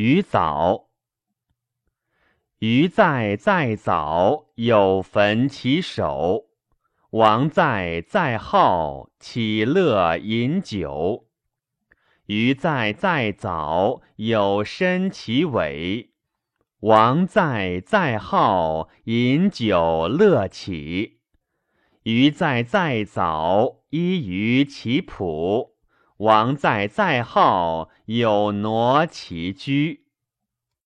鱼藻。鱼在在早，有焚其首。王在在好，岂乐饮酒？鱼在在早，有申其尾。王在在好，饮酒乐起。鱼在在早，依于其朴。王在在后，有挪其居。